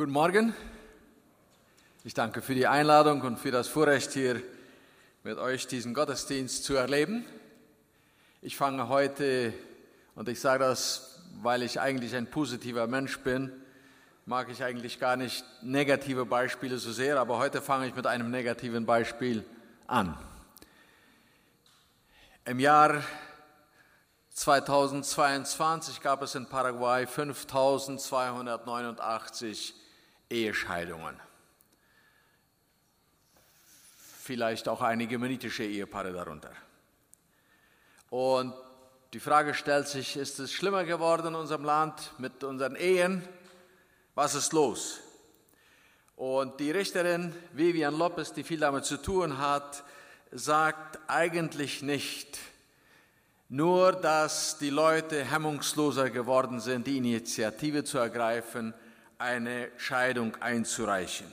Guten Morgen. Ich danke für die Einladung und für das Vorrecht, hier mit euch diesen Gottesdienst zu erleben. Ich fange heute, und ich sage das, weil ich eigentlich ein positiver Mensch bin, mag ich eigentlich gar nicht negative Beispiele so sehr, aber heute fange ich mit einem negativen Beispiel an. Im Jahr 2022 gab es in Paraguay 5289 Ehescheidungen. Vielleicht auch einige menitische Ehepaare darunter. Und die Frage stellt sich, ist es schlimmer geworden in unserem Land mit unseren Ehen? Was ist los? Und die Richterin Vivian Lopez, die viel damit zu tun hat, sagt eigentlich nicht, nur dass die Leute hemmungsloser geworden sind, die Initiative zu ergreifen, eine Scheidung einzureichen.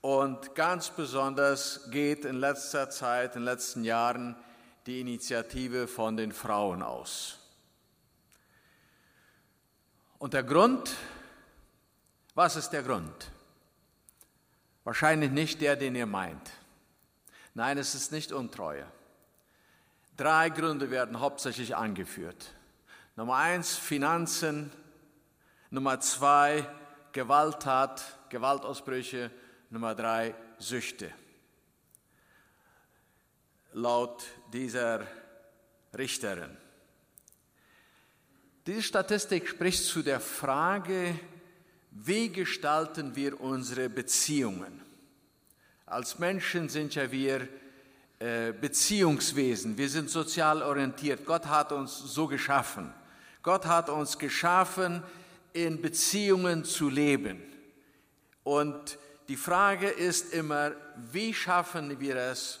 Und ganz besonders geht in letzter Zeit, in den letzten Jahren, die Initiative von den Frauen aus. Und der Grund, was ist der Grund? Wahrscheinlich nicht der, den ihr meint. Nein, es ist nicht Untreue. Drei Gründe werden hauptsächlich angeführt. Nummer eins, Finanzen. Nummer zwei, Gewalttat, Gewaltausbrüche. Nummer drei, Süchte. Laut dieser Richterin. Diese Statistik spricht zu der Frage, wie gestalten wir unsere Beziehungen? Als Menschen sind ja wir äh, Beziehungswesen, wir sind sozial orientiert. Gott hat uns so geschaffen. Gott hat uns geschaffen, in Beziehungen zu leben. Und die Frage ist immer, wie schaffen wir es,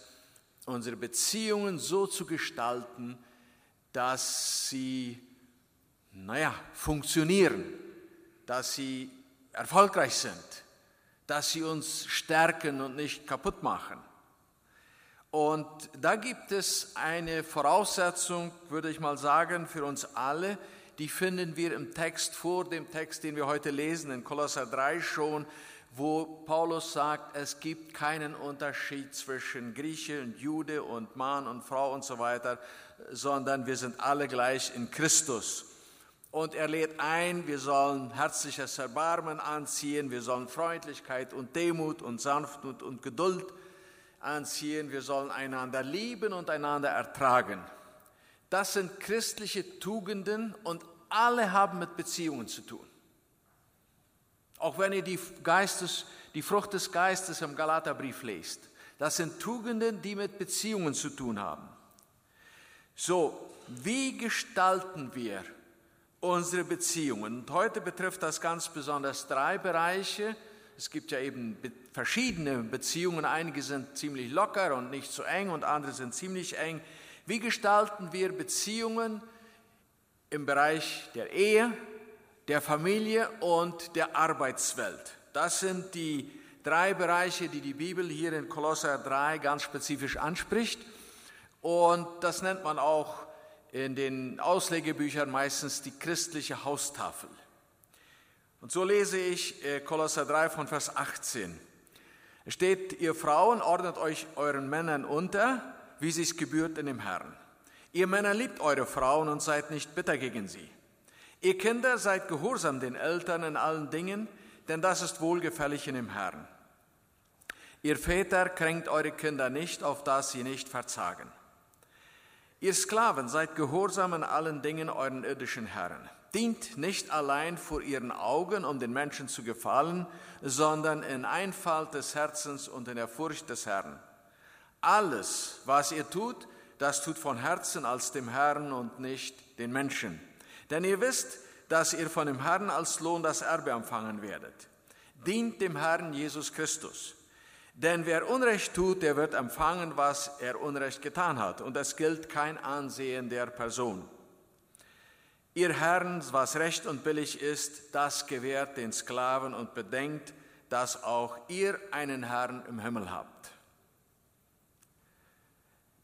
unsere Beziehungen so zu gestalten, dass sie, naja, funktionieren, dass sie erfolgreich sind, dass sie uns stärken und nicht kaputt machen. Und da gibt es eine Voraussetzung, würde ich mal sagen, für uns alle, die finden wir im Text vor dem Text, den wir heute lesen, in Kolosser 3 schon, wo Paulus sagt, es gibt keinen Unterschied zwischen Grieche und Jude und Mann und Frau und so weiter, sondern wir sind alle gleich in Christus. Und er lädt ein, wir sollen herzliches Erbarmen anziehen, wir sollen Freundlichkeit und Demut und Sanftmut und Geduld anziehen, wir sollen einander lieben und einander ertragen. Das sind christliche Tugenden und alle haben mit Beziehungen zu tun. Auch wenn ihr die, Geistes, die Frucht des Geistes im Galaterbrief lest, das sind Tugenden, die mit Beziehungen zu tun haben. So, wie gestalten wir unsere Beziehungen? Und heute betrifft das ganz besonders drei Bereiche. Es gibt ja eben verschiedene Beziehungen. Einige sind ziemlich locker und nicht so eng und andere sind ziemlich eng. Wie gestalten wir Beziehungen im Bereich der Ehe, der Familie und der Arbeitswelt? Das sind die drei Bereiche, die die Bibel hier in Kolosser 3 ganz spezifisch anspricht. Und das nennt man auch in den Auslegebüchern meistens die christliche Haustafel. Und so lese ich äh, Kolosser 3 von Vers 18. Es steht, ihr Frauen ordnet euch euren Männern unter, wie sich's gebührt in dem Herrn. Ihr Männer liebt eure Frauen und seid nicht bitter gegen sie. Ihr Kinder seid gehorsam den Eltern in allen Dingen, denn das ist wohlgefällig in dem Herrn. Ihr Väter kränkt eure Kinder nicht, auf dass sie nicht verzagen. Ihr Sklaven seid gehorsam in allen Dingen euren irdischen Herren dient nicht allein vor ihren Augen, um den Menschen zu gefallen, sondern in Einfalt des Herzens und in der Furcht des Herrn. Alles, was ihr tut, das tut von Herzen als dem Herrn und nicht den Menschen. Denn ihr wisst, dass ihr von dem Herrn als Lohn das Erbe empfangen werdet. Dient dem Herrn Jesus Christus. Denn wer Unrecht tut, der wird empfangen, was er Unrecht getan hat. Und es gilt kein Ansehen der Person. Ihr Herrn, was recht und billig ist, das gewährt den Sklaven und bedenkt, dass auch ihr einen Herrn im Himmel habt.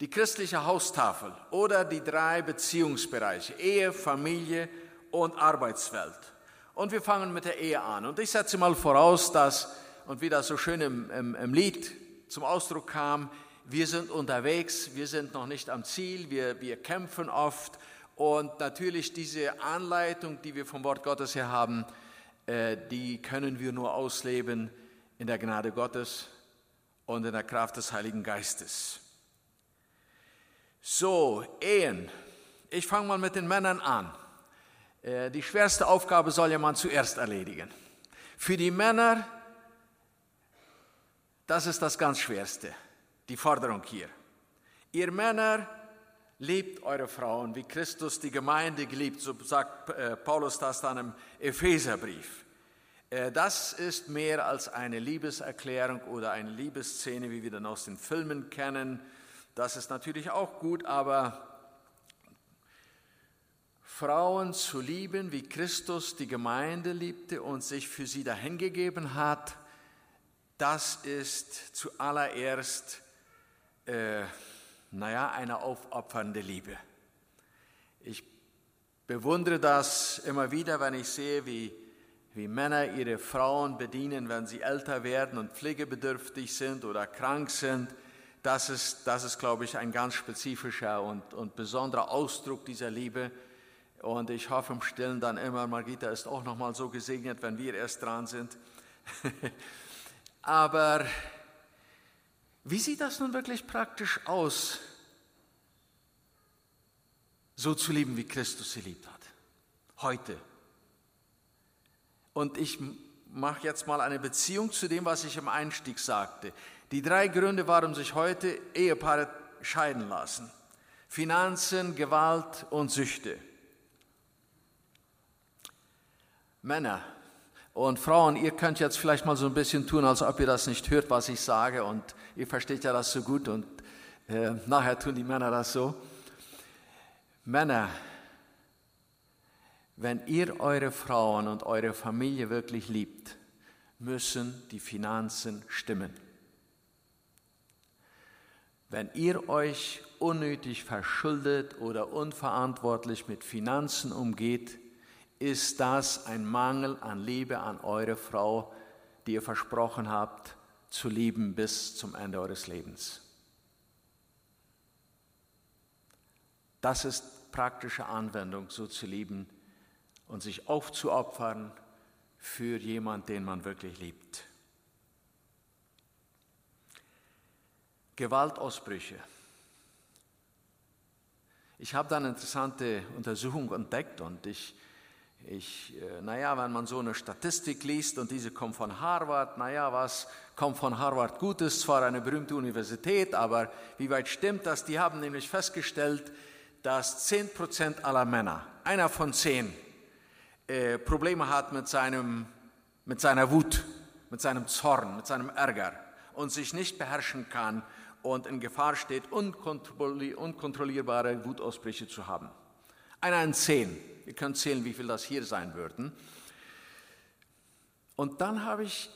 Die christliche Haustafel oder die drei Beziehungsbereiche, Ehe, Familie und Arbeitswelt. Und wir fangen mit der Ehe an. Und ich setze mal voraus, dass, und wie das so schön im, im, im Lied zum Ausdruck kam, wir sind unterwegs, wir sind noch nicht am Ziel, wir, wir kämpfen oft. Und natürlich diese Anleitung, die wir vom Wort Gottes her haben, äh, die können wir nur ausleben in der Gnade Gottes und in der Kraft des Heiligen Geistes. So, Ehen. Ich fange mal mit den Männern an. Äh, die schwerste Aufgabe soll ja man zuerst erledigen. Für die Männer, das ist das ganz Schwerste, die Forderung hier. Ihr Männer, liebt eure Frauen, wie Christus die Gemeinde geliebt, so sagt äh, Paulus das dann im Epheserbrief. Äh, das ist mehr als eine Liebeserklärung oder eine Liebesszene, wie wir dann aus den Filmen kennen. Das ist natürlich auch gut, aber Frauen zu lieben, wie Christus die Gemeinde liebte und sich für sie dahingegeben hat, das ist zuallererst, äh, naja, eine aufopfernde Liebe. Ich bewundere das immer wieder, wenn ich sehe, wie, wie Männer ihre Frauen bedienen, wenn sie älter werden und pflegebedürftig sind oder krank sind. Das ist, das ist glaube ich, ein ganz spezifischer und, und besonderer Ausdruck dieser Liebe. Und ich hoffe im Stillen dann immer, Margita ist auch noch mal so gesegnet, wenn wir erst dran sind. Aber wie sieht das nun wirklich praktisch aus, so zu lieben, wie Christus sie liebt hat? Heute. Und ich mache jetzt mal eine Beziehung zu dem, was ich im Einstieg sagte. Die drei Gründe, warum sich heute Ehepaare scheiden lassen. Finanzen, Gewalt und Süchte. Männer und Frauen, ihr könnt jetzt vielleicht mal so ein bisschen tun, als ob ihr das nicht hört, was ich sage. Und ihr versteht ja das so gut und äh, nachher tun die Männer das so. Männer, wenn ihr eure Frauen und eure Familie wirklich liebt, müssen die Finanzen stimmen. Wenn ihr euch unnötig verschuldet oder unverantwortlich mit Finanzen umgeht, ist das ein Mangel an Liebe an eure Frau, die ihr versprochen habt zu lieben bis zum Ende eures Lebens. Das ist praktische Anwendung, so zu lieben und sich aufzuopfern für jemanden, den man wirklich liebt. Gewaltausbrüche. Ich habe da eine interessante Untersuchung entdeckt und ich ich, äh, naja, wenn man so eine Statistik liest und diese kommt von Harvard, naja, was kommt von Harvard Gutes? Zwar eine berühmte Universität, aber wie weit stimmt das? Die haben nämlich festgestellt, dass 10% aller Männer, einer von zehn, äh, Probleme hat mit, seinem, mit seiner Wut, mit seinem Zorn, mit seinem Ärger und sich nicht beherrschen kann und in Gefahr steht, unkontrollierbare Wutausbrüche zu haben. Einer in zehn. Ihr könnt zählen, wie viel das hier sein würden. Und dann habe ich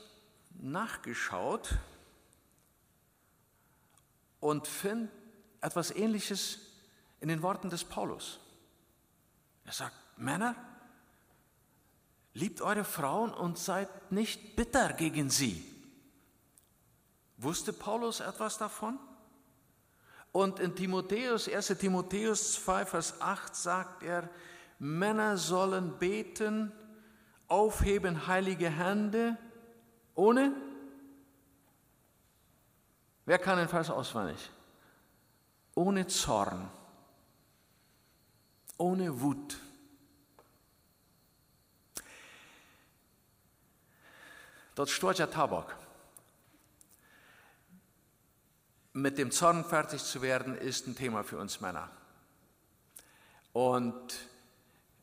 nachgeschaut und finde etwas Ähnliches in den Worten des Paulus. Er sagt, Männer, liebt eure Frauen und seid nicht bitter gegen sie. Wusste Paulus etwas davon? Und in Timotheus, 1 Timotheus 2, Vers 8 sagt er, Männer sollen beten, aufheben heilige Hände, ohne? Wer kann den Vers auswendig? Ohne Zorn, ohne Wut. Dort steht ja Tabak. Mit dem Zorn fertig zu werden, ist ein Thema für uns Männer. Und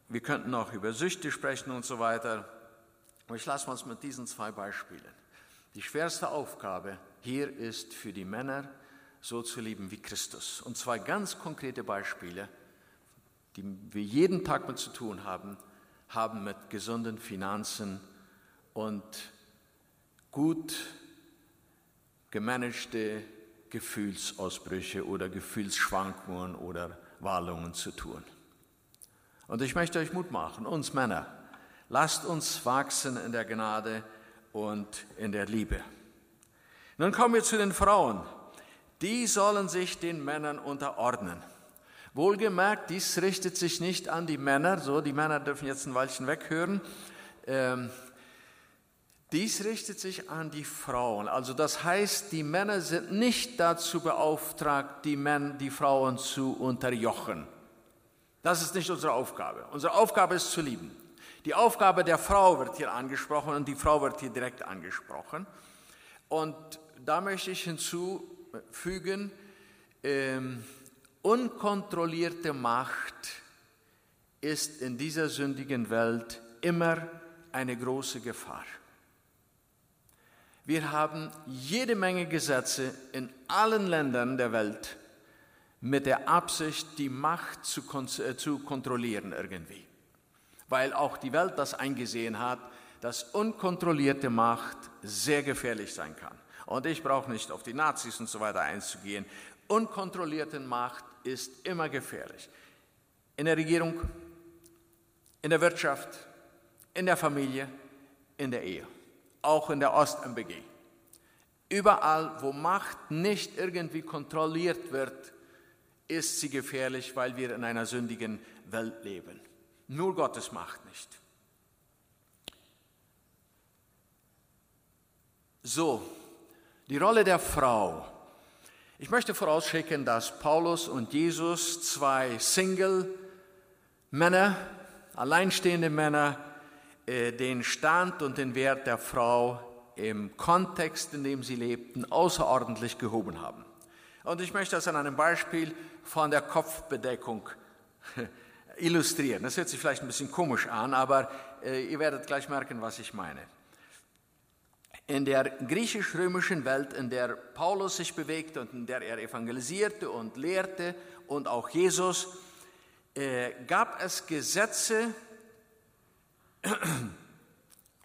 wir könnten auch über Süchte sprechen und so weiter. Aber ich lasse uns mit diesen zwei Beispielen. Die schwerste Aufgabe hier ist für die Männer, so zu leben wie Christus. Und zwei ganz konkrete Beispiele, die wir jeden Tag mit zu tun haben, haben mit gesunden Finanzen und gut gemanagte Gefühlsausbrüche oder Gefühlsschwankungen oder Wallungen zu tun. Und ich möchte euch Mut machen, uns Männer, Lasst uns wachsen in der Gnade und in der Liebe. Nun kommen wir zu den Frauen. Die sollen sich den Männern unterordnen. Wohlgemerkt, dies richtet sich nicht an die Männer, so die Männer dürfen jetzt ein Weilchen weghören. Ähm, dies richtet sich an die Frauen. Also das heißt, die Männer sind nicht dazu beauftragt, die, Männer, die Frauen zu unterjochen. Das ist nicht unsere Aufgabe. Unsere Aufgabe ist zu lieben. Die Aufgabe der Frau wird hier angesprochen und die Frau wird hier direkt angesprochen. Und da möchte ich hinzufügen, ähm, unkontrollierte Macht ist in dieser sündigen Welt immer eine große Gefahr. Wir haben jede Menge Gesetze in allen Ländern der Welt mit der Absicht, die Macht zu, äh, zu kontrollieren irgendwie. Weil auch die Welt das eingesehen hat, dass unkontrollierte Macht sehr gefährlich sein kann. Und ich brauche nicht auf die Nazis und so weiter einzugehen. Unkontrollierte Macht ist immer gefährlich. In der Regierung, in der Wirtschaft, in der Familie, in der Ehe auch in der Ost-MBG. Überall, wo Macht nicht irgendwie kontrolliert wird, ist sie gefährlich, weil wir in einer sündigen Welt leben. Nur Gottes Macht nicht. So, die Rolle der Frau. Ich möchte vorausschicken, dass Paulus und Jesus zwei Single-Männer, alleinstehende Männer, den Stand und den Wert der Frau im Kontext, in dem sie lebten, außerordentlich gehoben haben. Und ich möchte das an einem Beispiel von der Kopfbedeckung illustrieren. Das hört sich vielleicht ein bisschen komisch an, aber äh, ihr werdet gleich merken, was ich meine. In der griechisch-römischen Welt, in der Paulus sich bewegte und in der er evangelisierte und lehrte und auch Jesus, äh, gab es Gesetze,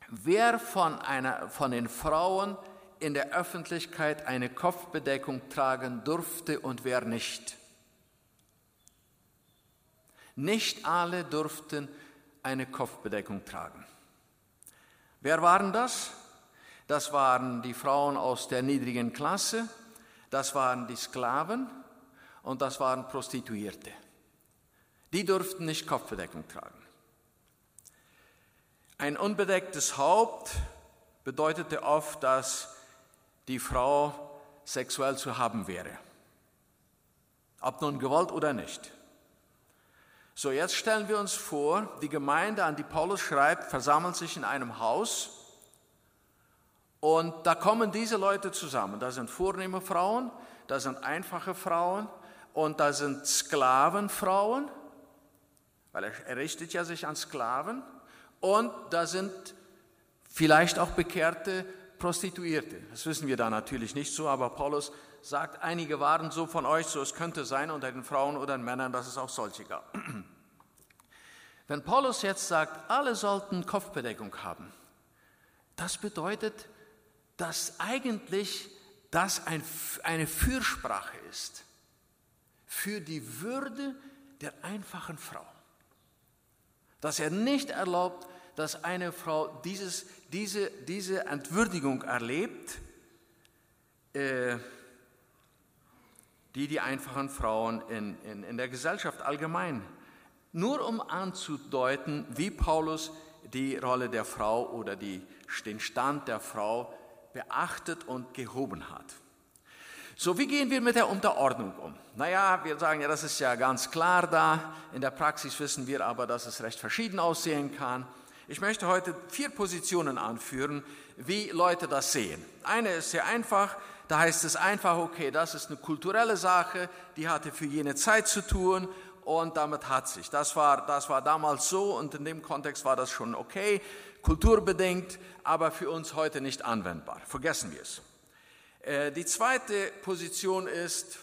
wer von, einer, von den Frauen in der Öffentlichkeit eine Kopfbedeckung tragen durfte und wer nicht. Nicht alle durften eine Kopfbedeckung tragen. Wer waren das? Das waren die Frauen aus der niedrigen Klasse, das waren die Sklaven und das waren Prostituierte. Die durften nicht Kopfbedeckung tragen. Ein unbedecktes Haupt bedeutete oft, dass die Frau sexuell zu haben wäre. Ob nun gewollt oder nicht. So, jetzt stellen wir uns vor, die Gemeinde, an die Paulus schreibt, versammelt sich in einem Haus und da kommen diese Leute zusammen. Da sind vornehme Frauen, da sind einfache Frauen und da sind Sklavenfrauen, weil er richtet ja sich an Sklaven und da sind vielleicht auch bekehrte Prostituierte. Das wissen wir da natürlich nicht so, aber Paulus sagt, einige waren so von euch, so es könnte sein unter den Frauen oder den Männern, dass es auch solche gab. Wenn Paulus jetzt sagt, alle sollten Kopfbedeckung haben, das bedeutet, dass eigentlich das ein, eine Fürsprache ist für die Würde der einfachen Frau. Dass er nicht erlaubt, dass eine Frau dieses, diese, diese Entwürdigung erlebt, äh, die die einfachen Frauen in, in, in der Gesellschaft allgemein, nur um anzudeuten, wie Paulus die Rolle der Frau oder die, den Stand der Frau beachtet und gehoben hat. So, wie gehen wir mit der Unterordnung um? Naja, wir sagen ja, das ist ja ganz klar da. In der Praxis wissen wir aber, dass es recht verschieden aussehen kann. Ich möchte heute vier Positionen anführen, wie Leute das sehen. Eine ist sehr einfach, da heißt es einfach, okay, das ist eine kulturelle Sache, die hatte für jene Zeit zu tun und damit hat sich. Das war, das war damals so und in dem Kontext war das schon okay, kulturbedingt, aber für uns heute nicht anwendbar. Vergessen wir es. Äh, die zweite Position ist,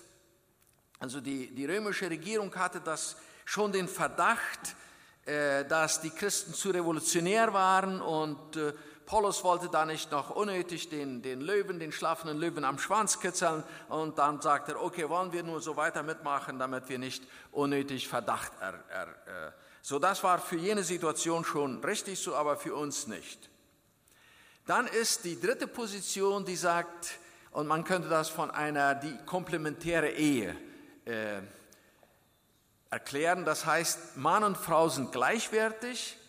also die, die römische Regierung hatte das schon den Verdacht, äh, dass die Christen zu revolutionär waren und äh, Paulus wollte da nicht noch unnötig den, den Löwen, den schlafenden Löwen am Schwanz kitzeln und dann sagt er, okay, wollen wir nur so weiter mitmachen, damit wir nicht unnötig Verdacht er, er, So, das war für jene Situation schon richtig so, aber für uns nicht. Dann ist die dritte Position, die sagt, und man könnte das von einer die komplementäre Ehe äh, erklären. Das heißt, Mann und Frau sind gleichwertig,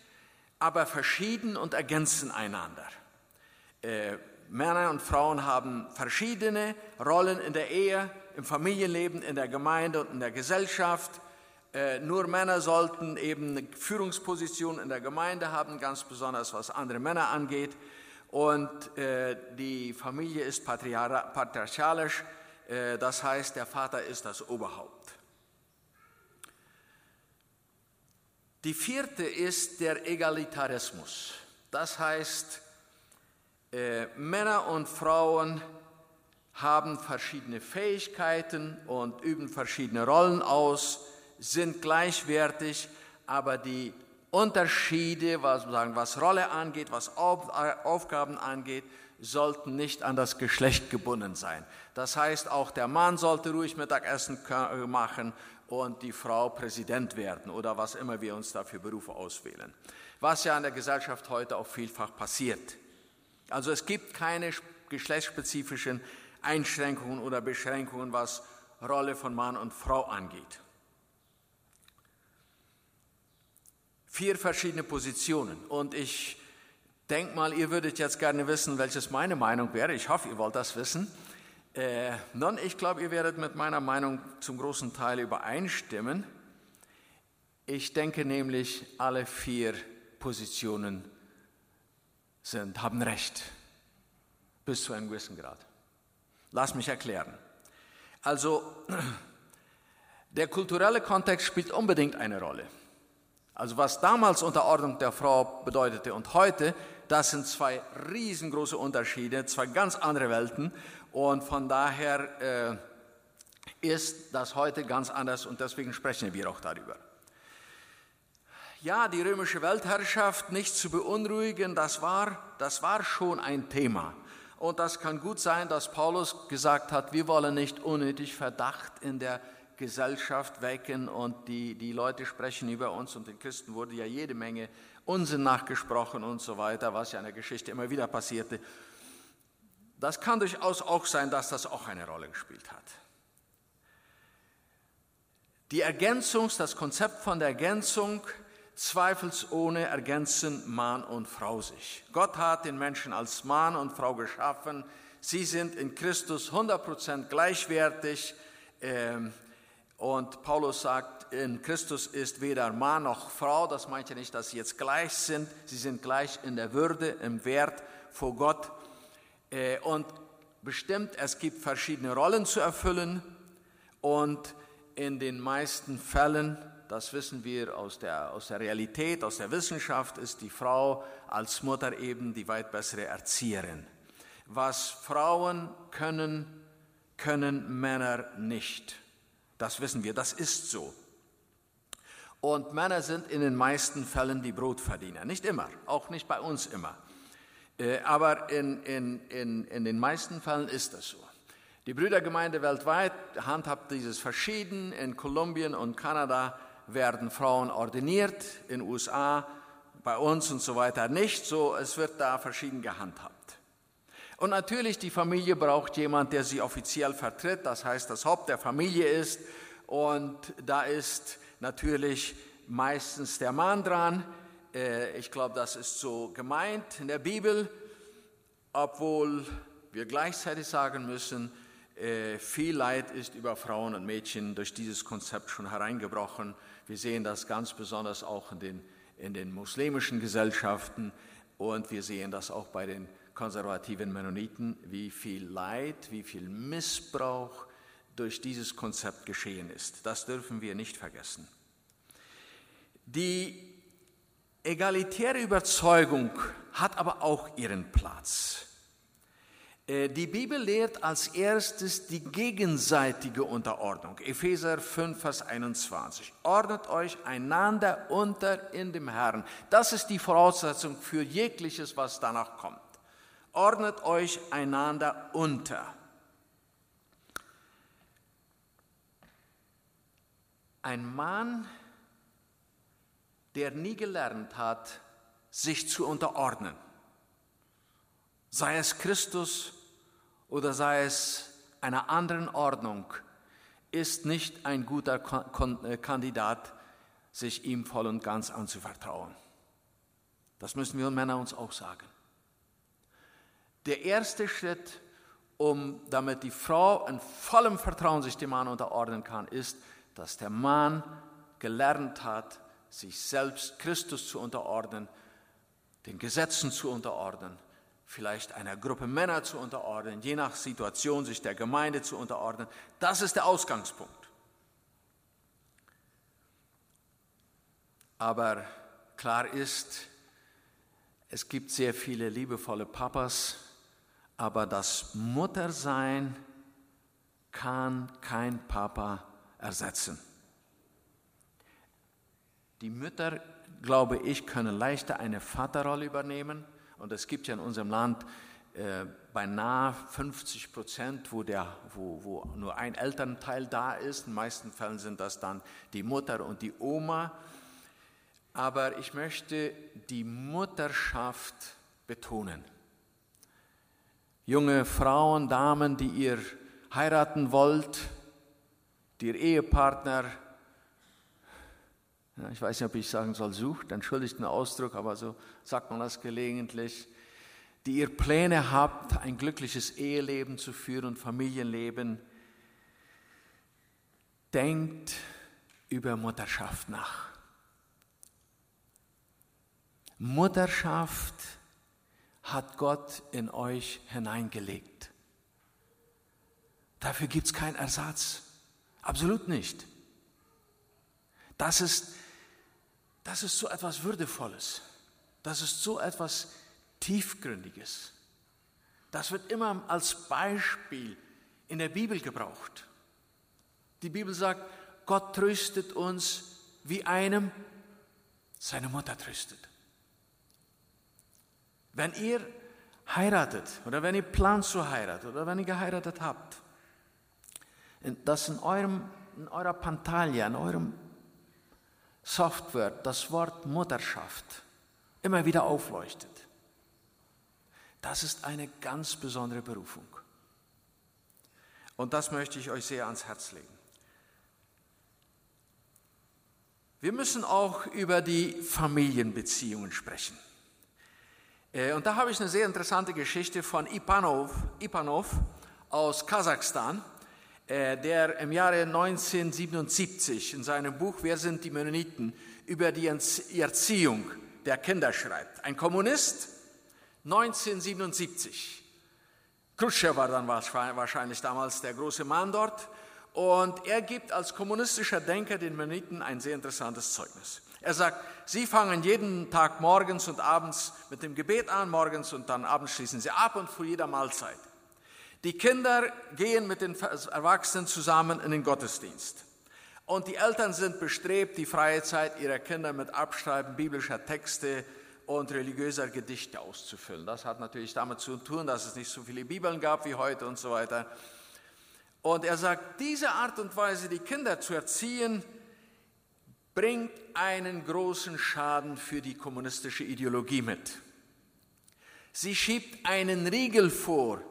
aber verschieden und ergänzen einander. Äh, Männer und Frauen haben verschiedene Rollen in der Ehe, im Familienleben, in der Gemeinde und in der Gesellschaft. Äh, nur Männer sollten eben eine Führungsposition in der Gemeinde haben, ganz besonders was andere Männer angeht. Und äh, die Familie ist patriarchalisch, äh, das heißt, der Vater ist das Oberhaupt. Die vierte ist der Egalitarismus. Das heißt, äh, Männer und Frauen haben verschiedene Fähigkeiten und üben verschiedene Rollen aus, sind gleichwertig, aber die Unterschiede, was, sagen, was Rolle angeht, was Auf, Aufgaben angeht, sollten nicht an das Geschlecht gebunden sein. Das heißt, auch der Mann sollte ruhig Mittagessen machen und die Frau Präsident werden oder was immer wir uns dafür Berufe auswählen. Was ja in der Gesellschaft heute auch vielfach passiert. Also es gibt keine geschlechtsspezifischen Einschränkungen oder Beschränkungen, was Rolle von Mann und Frau angeht. Vier verschiedene Positionen und ich denke mal, ihr würdet jetzt gerne wissen, welches meine Meinung wäre. Ich hoffe, ihr wollt das wissen. Äh, nun, ich glaube, ihr werdet mit meiner Meinung zum großen Teil übereinstimmen. Ich denke nämlich, alle vier Positionen sind, haben Recht, bis zu einem gewissen Grad. Lass mich erklären. Also, der kulturelle Kontext spielt unbedingt eine Rolle. Also was damals Unterordnung der Frau bedeutete und heute, das sind zwei riesengroße Unterschiede, zwei ganz andere Welten. Und von daher äh, ist das heute ganz anders und deswegen sprechen wir auch darüber. Ja, die römische Weltherrschaft nicht zu beunruhigen, das war, das war schon ein Thema. Und das kann gut sein, dass Paulus gesagt hat, wir wollen nicht unnötig Verdacht in der Gesellschaft wecken und die, die Leute sprechen über uns und den Christen wurde ja jede Menge Unsinn nachgesprochen und so weiter, was ja in der Geschichte immer wieder passierte. Das kann durchaus auch sein, dass das auch eine Rolle gespielt hat. Die Ergänzung, das Konzept von der Ergänzung, zweifelsohne ergänzen Mann und Frau sich. Gott hat den Menschen als Mann und Frau geschaffen. Sie sind in Christus 100% gleichwertig. Und Paulus sagt, in Christus ist weder Mann noch Frau. Das meint ja nicht, dass sie jetzt gleich sind. Sie sind gleich in der Würde, im Wert vor Gott. Äh, und bestimmt, es gibt verschiedene Rollen zu erfüllen und in den meisten Fällen, das wissen wir aus der, aus der Realität, aus der Wissenschaft, ist die Frau als Mutter eben die weit bessere Erzieherin. Was Frauen können, können Männer nicht. Das wissen wir, das ist so. Und Männer sind in den meisten Fällen die Brotverdiener. Nicht immer, auch nicht bei uns immer. Äh, aber in, in, in, in den meisten Fällen ist das so. Die Brüdergemeinde weltweit handhabt dieses verschieden. In Kolumbien und Kanada werden Frauen ordiniert, in den USA, bei uns und so weiter nicht. So, es wird da verschieden gehandhabt. Und natürlich, die Familie braucht jemand, der sie offiziell vertritt, das heißt, das Haupt der Familie ist. Und da ist natürlich meistens der Mann dran, äh, ich glaube, das ist so gemeint in der Bibel, obwohl wir gleichzeitig sagen müssen, äh, viel Leid ist über Frauen und Mädchen durch dieses Konzept schon hereingebrochen. Wir sehen das ganz besonders auch in den, in den muslimischen Gesellschaften und wir sehen das auch bei den konservativen Mennoniten, wie viel Leid, wie viel Missbrauch durch dieses Konzept geschehen ist. Das dürfen wir nicht vergessen. Die Egalitäre Überzeugung hat aber auch ihren Platz. Äh, die Bibel lehrt als erstes die gegenseitige Unterordnung. Epheser 5, Vers 21. Ordnet euch einander unter in dem Herrn. Das ist die Voraussetzung für jegliches, was danach kommt. Ordnet euch einander unter. Ein Mann der nie gelernt hat, sich zu unterordnen, sei es Christus oder sei es einer anderen Ordnung, ist nicht ein guter äh, Kandidat, sich ihm voll und ganz anzuvertrauen. Das müssen wir Männer uns auch sagen. Der erste Schritt, um damit die Frau in vollem Vertrauen sich dem Mann unterordnen kann, ist, dass der Mann gelernt hat, sich selbst Christus zu unterordnen, den Gesetzen zu unterordnen, vielleicht einer Gruppe Männer zu unterordnen, je nach Situation sich der Gemeinde zu unterordnen. Das ist der Ausgangspunkt. Aber klar ist, es gibt sehr viele liebevolle Papas, aber das Muttersein kann kein Papa ersetzen. Die Mütter, glaube ich, können leichter eine Vaterrolle übernehmen. Und es gibt ja in unserem Land äh, beinahe 50 Prozent, wo, wo, wo nur ein Elternteil da ist. In den meisten Fällen sind das dann die Mutter und die Oma. Aber ich möchte die Mutterschaft betonen. Junge Frauen, Damen, die ihr heiraten wollt, die ihr Ehepartner, ich weiß nicht, ob ich sagen soll, sucht, entschuldigt den Ausdruck, aber so sagt man das gelegentlich, die ihr Pläne habt, ein glückliches Eheleben zu führen und Familienleben, denkt über Mutterschaft nach. Mutterschaft hat Gott in euch hineingelegt. Dafür gibt es keinen Ersatz. Absolut nicht. Das ist, das ist so etwas Würdevolles. Das ist so etwas Tiefgründiges. Das wird immer als Beispiel in der Bibel gebraucht. Die Bibel sagt, Gott tröstet uns, wie einem seine Mutter tröstet. Wenn ihr heiratet oder wenn ihr plant zu heiraten oder wenn ihr geheiratet habt, dass in, eurem, in eurer Pantalla, in eurem Software das Wort Mutterschaft immer wieder aufleuchtet. Das ist eine ganz besondere Berufung. Und das möchte ich euch sehr ans Herz legen. Wir müssen auch über die Familienbeziehungen sprechen. Äh, und da habe ich eine sehr interessante Geschichte von Ipanov, Ipanov aus Kasachstan, äh, der im Jahre 1977 in seinem Buch Wer sind die Mennoniten über die Erziehung der Kinder schreibt. Ein Kommunist, 1977. Khrushchev war dann wahrscheinlich damals der große Mann dort. Und er gibt als kommunistischer Denker den Mennoniten ein sehr interessantes Zeugnis. Er sagt, sie fangen jeden Tag morgens und abends mit dem Gebet an, morgens und dann abends schließen sie ab und vor jeder Mahlzeit. Die Kinder gehen mit den Erwachsenen zusammen in den Gottesdienst. Und die Eltern sind bestrebt, die freie Zeit ihrer Kinder mit Abschreiben biblischer Texte und religiöser Gedichte auszufüllen. Das hat natürlich damit zu tun, dass es nicht so viele Bibeln gab wie heute und so weiter. Und er sagt, diese Art und Weise, die Kinder zu erziehen, bringt einen großen Schaden für die kommunistische Ideologie mit. Sie schiebt einen Riegel vor,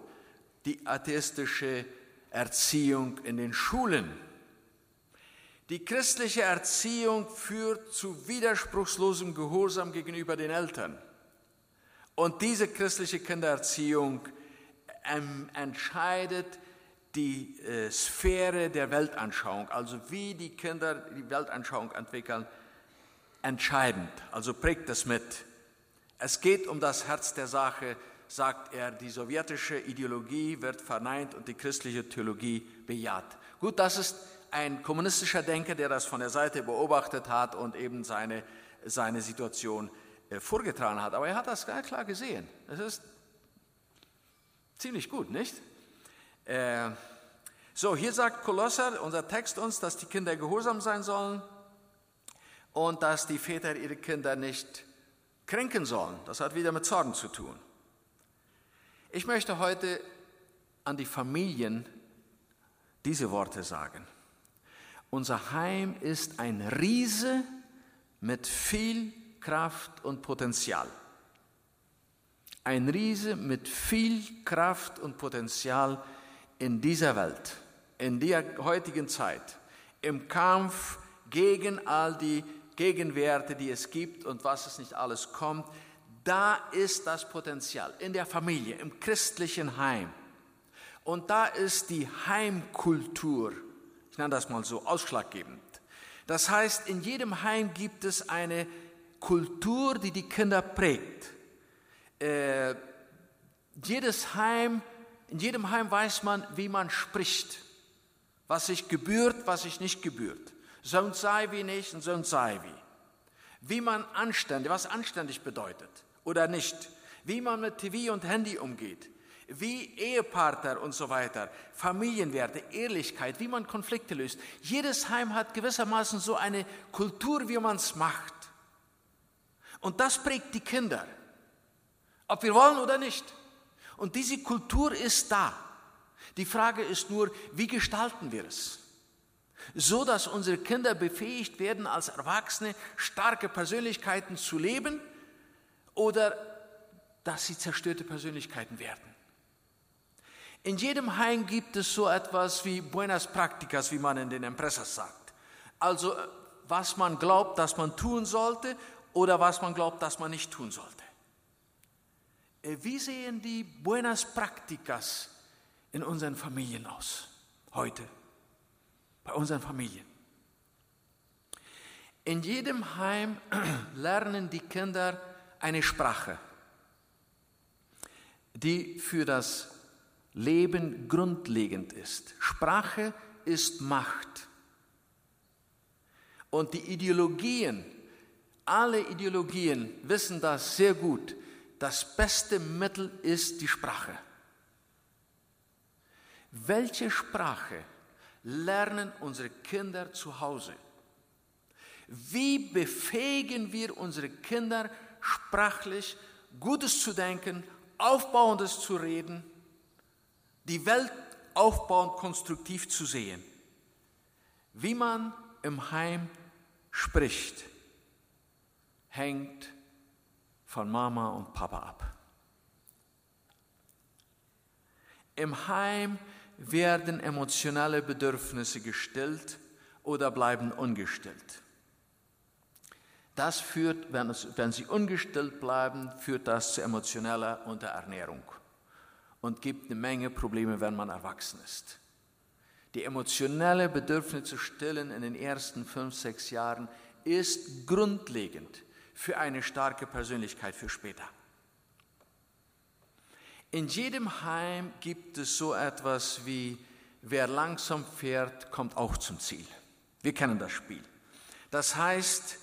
die atheistische Erziehung in den Schulen. Die christliche Erziehung führt zu widerspruchslosem Gehorsam gegenüber den Eltern. Und diese christliche Kindererziehung ähm, entscheidet die äh, Sphäre der Weltanschauung, also wie die Kinder die Weltanschauung entwickeln, entscheidend, also prägt das mit. Es geht um das Herz der Sache, sagt er, die sowjetische Ideologie wird verneint und die christliche Theologie bejaht. Gut, das ist ein kommunistischer Denker, der das von der Seite beobachtet hat und eben seine, seine Situation äh, vorgetragen hat. Aber er hat das ganz klar gesehen. Das ist ziemlich gut, nicht? Äh, so, hier sagt Kolosser, unser Text uns, dass die Kinder gehorsam sein sollen und dass die Väter ihre Kinder nicht kränken sollen. Das hat wieder mit Zorn zu tun. Ich möchte heute an die Familien diese Worte sagen. Unser Heim ist ein Riese mit viel Kraft und Potenzial. Ein Riese mit viel Kraft und Potenzial in dieser Welt, in der heutigen Zeit, im Kampf gegen all die Gegenwerte, die es gibt und was es nicht alles kommt. Da ist das Potenzial in der Familie, im christlichen Heim. Und da ist die Heimkultur, ich nenne das mal so, ausschlaggebend. Das heißt, in jedem Heim gibt es eine Kultur, die die Kinder prägt. Äh, jedes Heim, in jedem Heim weiß man, wie man spricht, was sich gebührt, was sich nicht gebührt. So und sei wie nicht und so und sei wie. Wie man anständig, was anständig bedeutet oder nicht. Wie man mit TV und Handy umgeht. Wie Ehepartner und so weiter. Familienwerte, Ehrlichkeit, wie man Konflikte löst. Jedes Heim hat gewissermaßen so eine Kultur, wie man es macht. Und das prägt die Kinder, ob wir wollen oder nicht. Und diese Kultur ist da. Die Frage ist nur, wie gestalten wir es? So dass unsere Kinder befähigt werden, als Erwachsene starke Persönlichkeiten zu leben oder dass sie zerstörte Persönlichkeiten werden. In jedem Heim gibt es so etwas wie Buenas Practicas, wie man in den Impressas sagt. Also was man glaubt, dass man tun sollte oder was man glaubt, dass man nicht tun sollte. Äh, wie sehen die Buenas Practicas in unseren Familien aus heute? Bei unseren Familien. In jedem Heim lernen die Kinder eine Sprache, die für das Leben grundlegend ist. Sprache ist Macht. Und die Ideologien, alle Ideologien wissen das sehr gut. Das beste Mittel ist die Sprache. Welche Sprache lernen unsere Kinder zu Hause? Wie befähigen wir unsere Kinder sprachlich Gutes zu denken, Aufbauendes zu reden, die Welt aufbauend konstruktiv zu sehen? Wie man im Heim spricht, hängt von Mama und Papa ab. Im Heim werden emotionale Bedürfnisse gestillt oder bleiben ungestillt. Das führt, wenn, es, wenn sie ungestillt bleiben, führt das zu emotioneller Unterernährung und gibt eine Menge Probleme, wenn man erwachsen ist. Die emotionelle Bedürfnisse zu stillen in den ersten fünf, sechs Jahren ist grundlegend für eine starke Persönlichkeit für später. In jedem Heim gibt es so etwas wie, wer langsam fährt, kommt auch zum Ziel. Wir kennen das Spiel. Das heißt,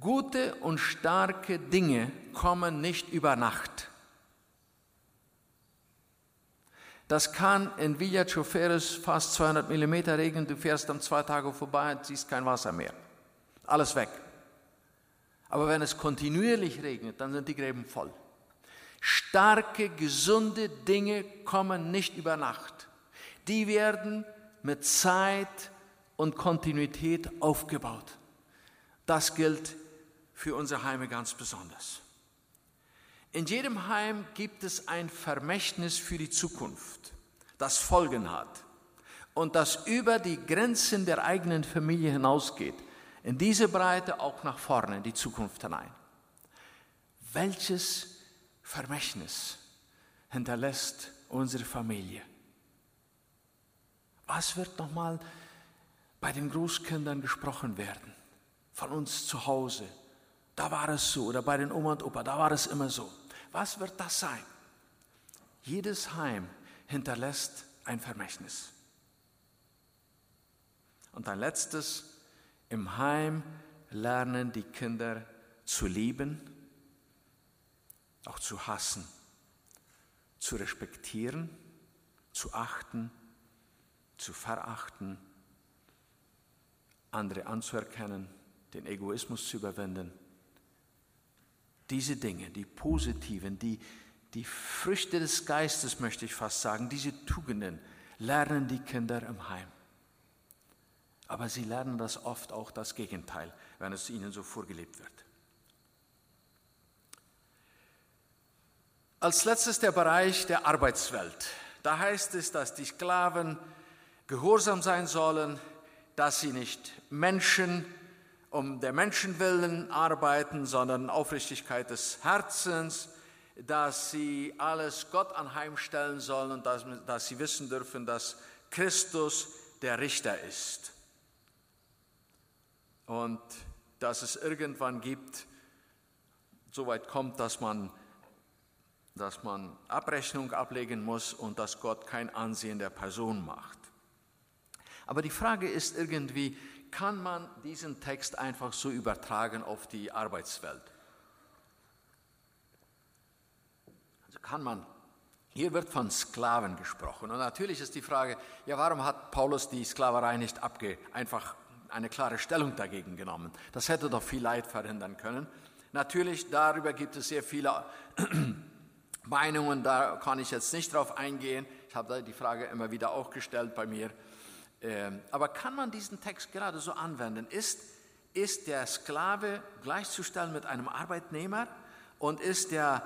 gute und starke Dinge kommen nicht über Nacht. Das kann in Villa Choferes fast 200 mm regnen, du fährst dann zwei Tage vorbei und siehst kein Wasser mehr. Alles weg. Aber wenn es kontinuierlich regnet, dann sind die Gräben voll. Starke, gesunde Dinge kommen nicht über Nacht. Die werden mit Zeit und Kontinuität aufgebaut. Das gilt für unsere Heime ganz besonders. In jedem Heim gibt es ein Vermächtnis für die Zukunft, das Folgen hat und das über die Grenzen der eigenen Familie hinausgeht, in diese Breite auch nach vorne, in die Zukunft hinein. Welches Vermächtnis hinterlässt unsere Familie? Was wird nochmal bei den Großkindern gesprochen werden? Von uns zu Hause. Da war es so. Oder bei den Oma und Opa, da war es immer so. Was wird das sein? Jedes Heim hinterlässt ein Vermächtnis. Und ein letztes, im Heim lernen die Kinder zu lieben, auch zu hassen, zu respektieren, zu achten, zu verachten, andere anzuerkennen, den Egoismus zu überwinden diese Dinge, die positiven, die, die Früchte des Geistes, möchte ich fast sagen, diese Tugenden lernen die Kinder im Heim. Aber sie lernen das oft auch das Gegenteil, wenn es ihnen so vorgelebt wird. Als letztes der Bereich der Arbeitswelt. Da heißt es, dass die Sklaven gehorsam sein sollen, dass sie nicht Menschen um der Menschen willen arbeiten, sondern Aufrichtigkeit des Herzens, dass sie alles Gott anheimstellen sollen und dass, dass sie wissen dürfen, dass Christus der Richter ist. Und dass es irgendwann gibt, so weit kommt, dass man, dass man Abrechnung ablegen muss und dass Gott kein Ansehen der Person macht. Aber die Frage ist irgendwie, kann man diesen Text einfach so übertragen auf die Arbeitswelt? Also kann man, hier wird von Sklaven gesprochen. Und natürlich ist die Frage, ja, warum hat Paulus die Sklaverei nicht abge, einfach eine klare Stellung dagegen genommen? Das hätte doch viel Leid verhindern können. Natürlich, darüber gibt es sehr viele Meinungen, da kann ich jetzt nicht drauf eingehen. Ich habe die Frage immer wieder auch gestellt bei mir. Ähm, aber kann man diesen Text gerade so anwenden? Ist, ist der Sklave gleichzustellen mit einem Arbeitnehmer und ist der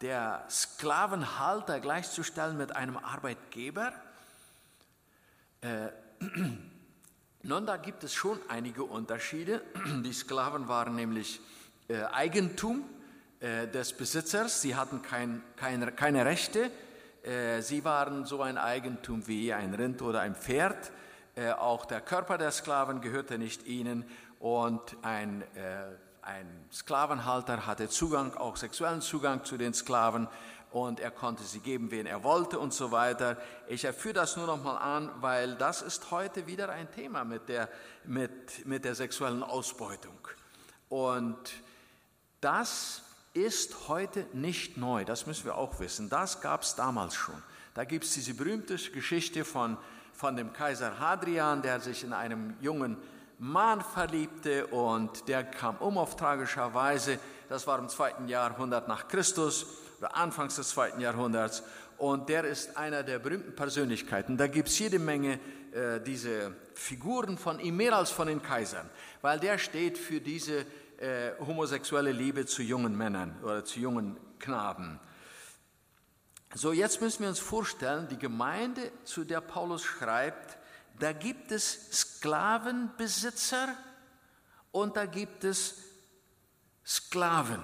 der Sklavenhalter gleichzustellen mit einem Arbeitgeber? Äh, nun, da gibt es schon einige Unterschiede. Die Sklaven waren nämlich äh, Eigentum äh, des Besitzers, sie hatten kein, keine, keine Rechte, äh, sie waren so ein Eigentum wie ein Rind oder ein Pferd. Auch der Körper der Sklaven gehörte nicht ihnen und ein ein Sklavenhalter hatte Zugang, auch sexuellen Zugang zu den Sklaven und er konnte sie geben, wen er wollte und so weiter. Ich erführe das nur noch mal an, weil das ist heute wieder ein Thema mit der, mit, mit der sexuellen Ausbeutung. Und das ist heute nicht neu, das müssen wir auch wissen. Das gab es damals schon. Da gibt es diese berühmte Geschichte von, von dem Kaiser Hadrian, der sich in einem jungen Mann verliebte und der kam um auf tragischer Weise. Das war im zweiten Jahrhundert nach Christus oder Anfangs des zweiten Jahrhunderts. Und der ist einer der berühmten Persönlichkeiten. Da gibt es jede Menge äh, diese Figuren von ihm, mehr als von den Kaisern, weil der steht für diese äh, homosexuelle Liebe zu jungen Männern oder zu jungen Knaben. So, jetzt müssen wir uns vorstellen, die Gemeinde, zu der Paulus schreibt, da gibt es Sklavenbesitzer und da gibt es Sklaven.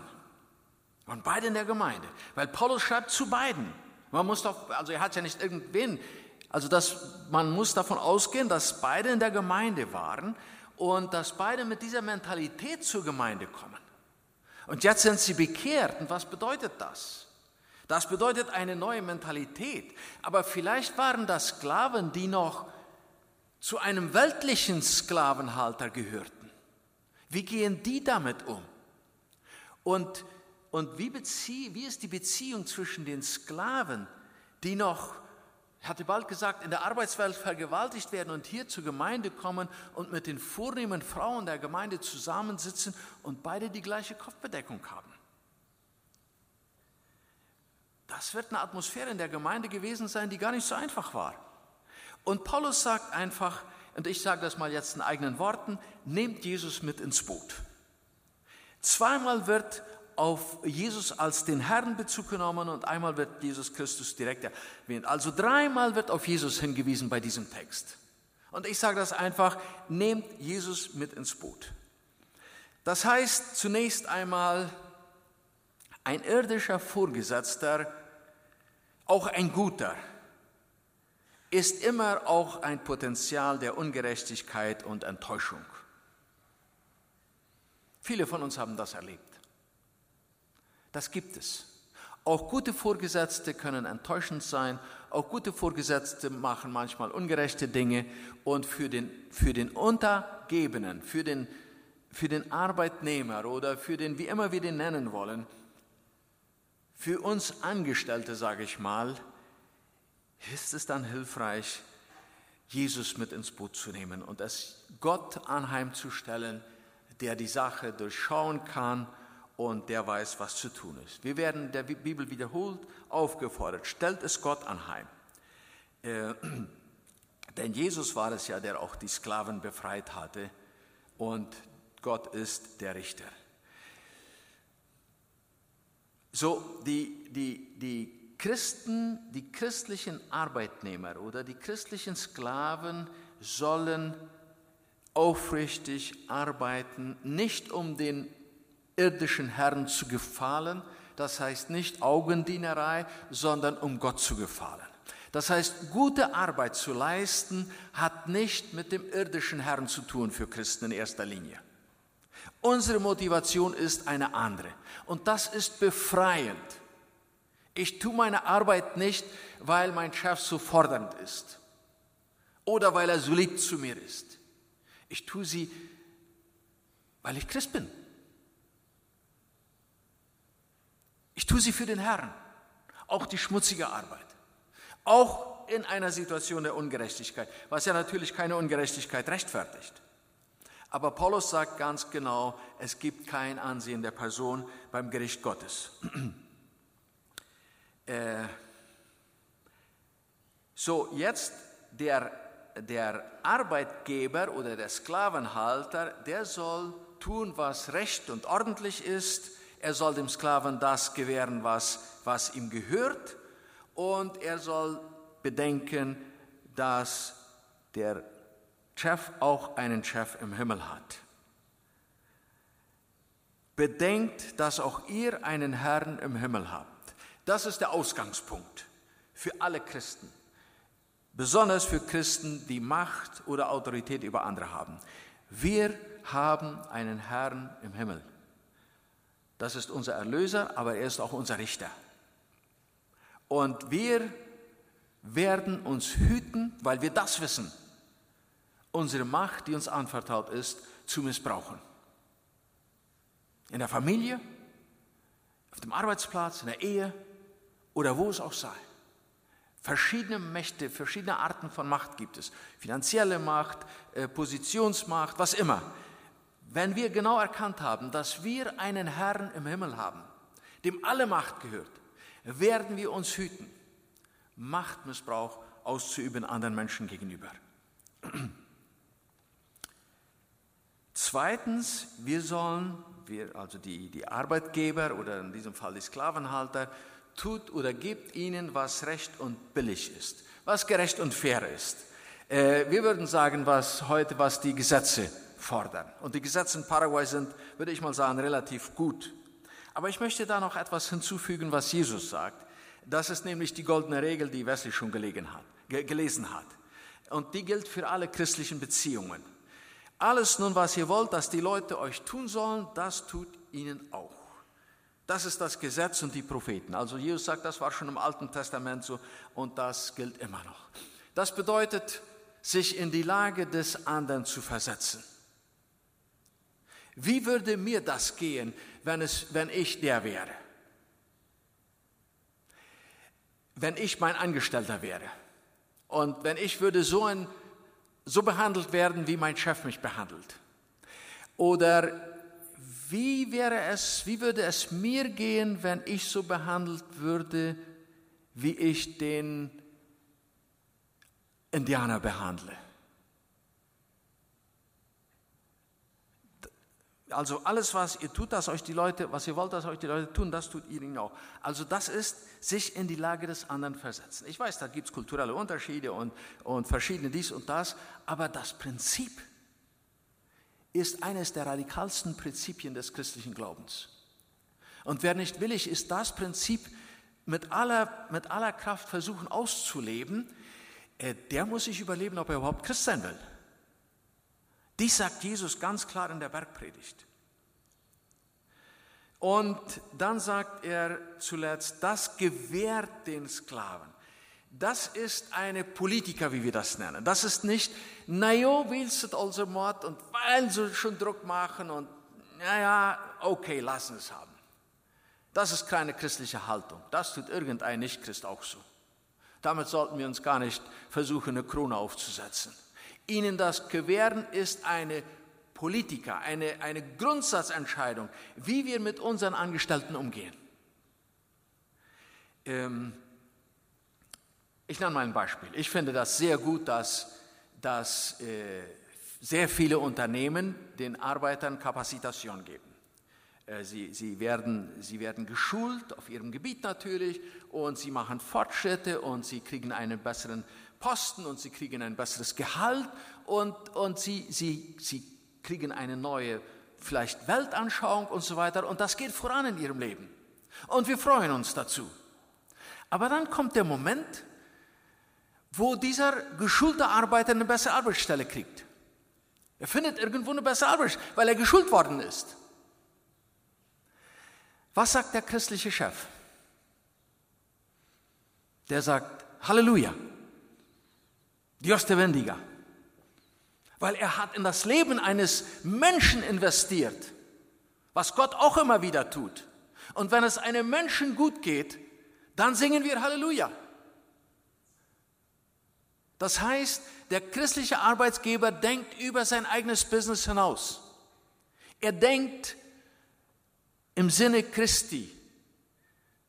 Und beide in der Gemeinde. Weil Paulus schreibt zu beiden. Man muss doch, also er hat ja nicht irgendwen, also das, man muss davon ausgehen, dass beide in der Gemeinde waren und dass beide mit dieser Mentalität zur Gemeinde kommen. Und jetzt sind sie bekehrt. Und was bedeutet das? Das bedeutet eine neue Mentalität. Aber vielleicht waren das Sklaven, die noch zu einem weltlichen Sklavenhalter gehörten. Wie gehen die damit um? Und, und wie, bezie, wie ist die Beziehung zwischen den Sklaven, die noch, ich hatte bald gesagt, in der Arbeitswelt vergewaltigt werden und hier zur Gemeinde kommen und mit den vornehmen Frauen der Gemeinde zusammensitzen und beide die gleiche Kopfbedeckung haben? Das wird eine Atmosphäre in der Gemeinde gewesen sein, die gar nicht so einfach war. Und Paulus sagt einfach, und ich sage das mal jetzt in eigenen Worten, nehmt Jesus mit ins Boot. Zweimal wird auf Jesus als den Herrn Bezug genommen und einmal wird Jesus Christus direkt erwähnt. Also dreimal wird auf Jesus hingewiesen bei diesem Text. Und ich sage das einfach, nehmt Jesus mit ins Boot. Das heißt zunächst einmal, ein irdischer Vorgesetzter, auch ein guter, ist immer auch ein Potenzial der Ungerechtigkeit und Enttäuschung. Viele von uns haben das erlebt. Das gibt es. Auch gute Vorgesetzte können enttäuschend sein, auch gute Vorgesetzte machen manchmal ungerechte Dinge und für den, für den Untergebenen, für den, für den Arbeitnehmer oder für den, wie immer wir den nennen wollen, für uns Angestellte, sage ich mal, ist es dann hilfreich, Jesus mit ins Boot zu nehmen und es Gott anheimzustellen, der die Sache durchschauen kann und der weiß, was zu tun ist. Wir werden der Bibel wiederholt aufgefordert, stellt es Gott anheim. Äh, Denn Jesus war es ja, der auch die Sklaven befreit hatte und Gott ist der Richter. So, die, die, die Christen, die christlichen Arbeitnehmer oder die christlichen Sklaven sollen aufrichtig arbeiten, nicht um den irdischen Herrn zu gefallen, das heißt nicht Augendienerei, sondern um Gott zu gefallen. Das heißt, gute Arbeit zu leisten hat nicht mit dem irdischen Herrn zu tun für Christen in erster Linie. Unsere Motivation ist eine andere und das ist befreiend. Ich tue meine Arbeit nicht, weil mein Chef so fordernd ist oder weil er so lieb zu mir ist. Ich tue sie, weil ich Christ bin. Ich tue sie für den Herrn, auch die schmutzige Arbeit auch in einer Situation der Ungerechtigkeit, was ja natürlich keine Ungerechtigkeit rechtfertigt. Aber Paulus sagt ganz genau, es gibt kein Ansehen der Person beim Gericht Gottes. Äh, so, jetzt der, der Arbeitgeber oder der Sklavenhalter, der soll tun, was recht und ordentlich ist. Er soll dem Sklaven das gewähren, was, was ihm gehört und er soll bedenken, dass der Chef auch einen Chef im Himmel hat. Bedenkt, dass auch ihr einen Herrn im Himmel habt. Das ist der Ausgangspunkt für alle Christen, besonders für Christen, die Macht oder Autorität über andere haben. Wir haben einen Herrn im Himmel. Das ist unser Erlöser, aber er ist auch unser Richter. Und wir werden uns hüten, weil wir das wissen, unsere Macht, die uns anvertraut ist, zu missbrauchen. In der Familie, auf dem Arbeitsplatz, in der Ehe oder wo es auch sei. Verschiedene Mächte, verschiedene Arten von Macht gibt es. Finanzielle Macht, äh, Positionsmacht, was immer. Wenn wir genau erkannt haben, dass wir einen Herrn im Himmel haben, dem alle Macht gehört, werden wir uns hüten, Machtmissbrauch auszuüben anderen Menschen gegenüber. Zweitens, wir sollen, wir, also die, die Arbeitgeber oder in diesem Fall die Sklavenhalter, tut oder gibt ihnen, was recht und billig ist, was gerecht und fair ist. Äh, wir würden sagen, was heute, was die Gesetze fordern. Und die Gesetze in Paraguay sind, würde ich mal sagen, relativ gut. Aber ich möchte da noch etwas hinzufügen, was Jesus sagt. Das ist nämlich die goldene Regel, die Wesley schon hat, gelesen hat. Und die gilt für alle christlichen Beziehungen. Alles nun, was ihr wollt, dass die Leute euch tun sollen, das tut ihnen auch. Das ist das Gesetz und die Propheten. Also Jesus sagt, das war schon im Alten Testament so und das gilt immer noch. Das bedeutet, sich in die Lage des anderen zu versetzen. Wie würde mir das gehen, wenn, es, wenn ich der wäre? Wenn ich mein Angestellter wäre und wenn ich würde so, ein, so behandelt werden, wie mein Chef mich behandelt. Oder wie wäre es, wie würde es mir gehen, wenn ich so behandelt würde, wie ich den Indianer behandle? Also alles, was ihr tut, dass euch die Leute, was ihr wollt, dass euch die Leute tun, das tut ihr ihnen auch. Also das ist sich in die Lage des anderen versetzen. Ich weiß, da gibt es kulturelle Unterschiede und, und verschiedene dies und das, aber das Prinzip ist eines der radikalsten Prinzipien des christlichen Glaubens. Und wer nicht willig ist, das Prinzip mit aller, mit aller Kraft versuchen auszuleben, äh, der muss sich überleben, ob er überhaupt Christ sein will. Dies sagt Jesus ganz klar in der Bergpredigt. Und dann sagt er zuletzt, das gewährt den Sklaven. Das ist eine Politiker, wie wir das nennen. Das ist nicht, naja, willst du also Mord und weil sie schon Druck machen und naja, okay, lassen es haben. Das ist keine christliche Haltung. Das tut irgendein Nichtchrist auch so. Damit sollten wir uns gar nicht versuchen, eine Krone aufzusetzen. Ihnen das gewähren, ist eine Politiker, eine, eine Grundsatzentscheidung, wie wir mit unseren Angestellten umgehen. Ähm, ich nenne mal ein Beispiel. Ich finde das sehr gut, dass dass äh, sehr viele Unternehmen den Arbeitern Kapazitation geben. Äh, sie, sie, werden, sie werden geschult auf ihrem Gebiet natürlich und sie machen Fortschritte und sie kriegen einen besseren Posten und sie kriegen ein besseres Gehalt und, und sie, sie, sie kriegen eine neue vielleicht Weltanschauung und so weiter und das geht voran in ihrem Leben. Und wir freuen uns dazu. Aber dann kommt der Moment, wo dieser geschulte Arbeiter eine bessere Arbeitsstelle kriegt. Er findet irgendwo eine bessere Arbeitsstelle, weil er geschult worden ist. Was sagt der christliche Chef? Der sagt, Halleluja, Dios te bendiga. Weil er hat in das Leben eines Menschen investiert, was Gott auch immer wieder tut. Und wenn es einem Menschen gut geht, dann singen wir Halleluja. Das heißt, der christliche Arbeitsgeber denkt über sein eigenes Business hinaus. Er denkt im Sinne Christi,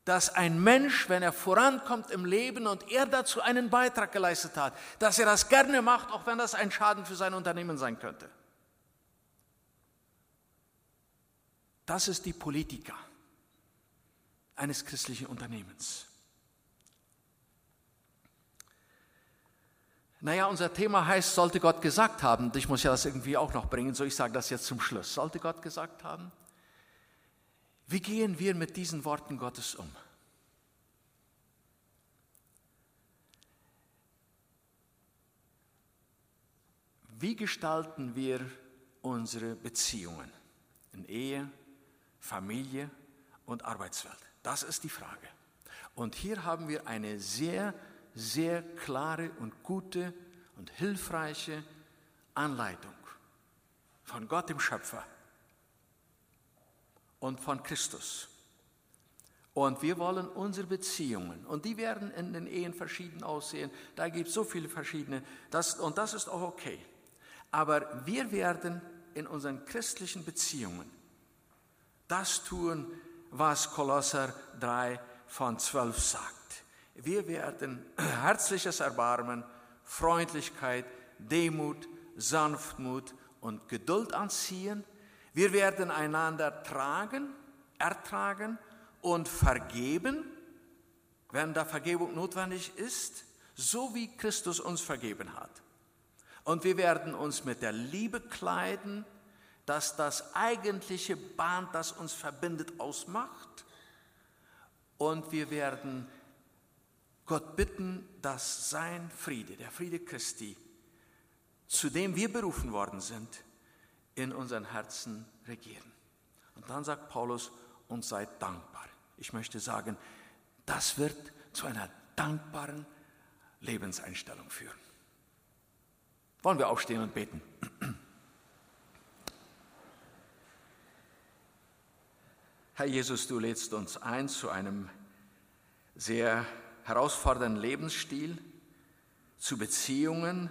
dass ein Mensch, wenn er vorankommt im Leben und er dazu einen Beitrag geleistet hat, dass er das gerne macht, auch wenn das ein Schaden für sein Unternehmen sein könnte. Das ist die Politika eines christlichen Unternehmens. Naja, unser Thema heißt, sollte Gott gesagt haben. Ich muss ja das irgendwie auch noch bringen, so ich sage das jetzt zum Schluss. Sollte Gott gesagt haben? Wie gehen wir mit diesen Worten Gottes um? Wie gestalten wir unsere Beziehungen in Ehe, Familie und Arbeitswelt? Das ist die Frage. Und hier haben wir eine sehr sehr klare und gute und hilfreiche Anleitung von Gott dem Schöpfer und von Christus. Und wir wollen unsere Beziehungen, und die werden in den Ehen verschieden aussehen, da gibt es so viele verschiedene, das, und das ist auch okay. Aber wir werden in unseren christlichen Beziehungen das tun, was Kolosser 3 von 12 sagt. Wir werden herzliches Erbarmen, Freundlichkeit, Demut, Sanftmut und Geduld anziehen. Wir werden einander tragen, ertragen und vergeben, wenn da Vergebung notwendig ist, so wie Christus uns vergeben hat. Und wir werden uns mit der Liebe kleiden, dass das eigentliche Band, das uns verbindet, ausmacht. Und wir werden Gott bitten, dass sein Friede, der Friede Christi, zu dem wir berufen worden sind, in unseren Herzen regieren. Und dann sagt Paulus, und seid dankbar. Ich möchte sagen, das wird zu einer dankbaren Lebenseinstellung führen. Wollen wir aufstehen und beten? Herr Jesus, du lädst uns ein zu einem sehr herausfordernden Lebensstil, zu Beziehungen,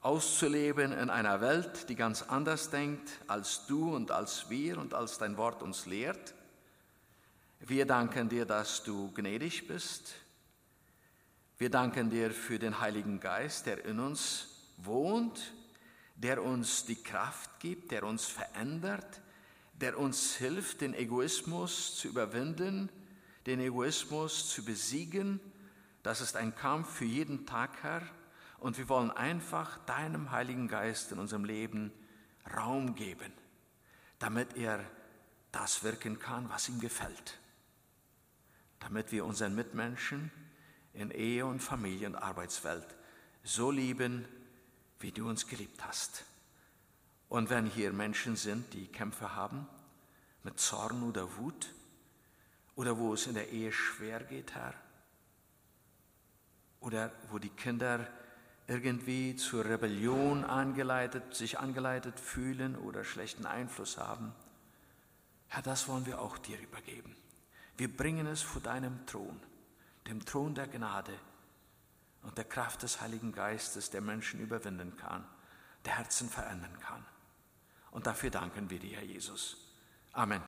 auszuleben in einer Welt, die ganz anders denkt als du und als wir und als dein Wort uns lehrt. Wir danken dir, dass du gnädig bist. Wir danken dir für den Heiligen Geist, der in uns wohnt, der uns die Kraft gibt, der uns verändert, der uns hilft, den Egoismus zu überwinden, den Egoismus zu besiegen. Das ist ein Kampf für jeden Tag, Herr. Und wir wollen einfach deinem Heiligen Geist in unserem Leben Raum geben, damit er das wirken kann, was ihm gefällt. Damit wir unseren Mitmenschen in Ehe und Familie und Arbeitswelt so lieben, wie du uns geliebt hast. Und wenn hier Menschen sind, die Kämpfe haben mit Zorn oder Wut, oder wo es in der Ehe schwer geht, Herr. Oder wo die Kinder irgendwie zur Rebellion angeleitet, sich angeleitet fühlen oder schlechten Einfluss haben. Herr, das wollen wir auch dir übergeben. Wir bringen es vor deinem Thron, dem Thron der Gnade und der Kraft des Heiligen Geistes, der Menschen überwinden kann, der Herzen verändern kann. Und dafür danken wir dir, Herr Jesus. Amen.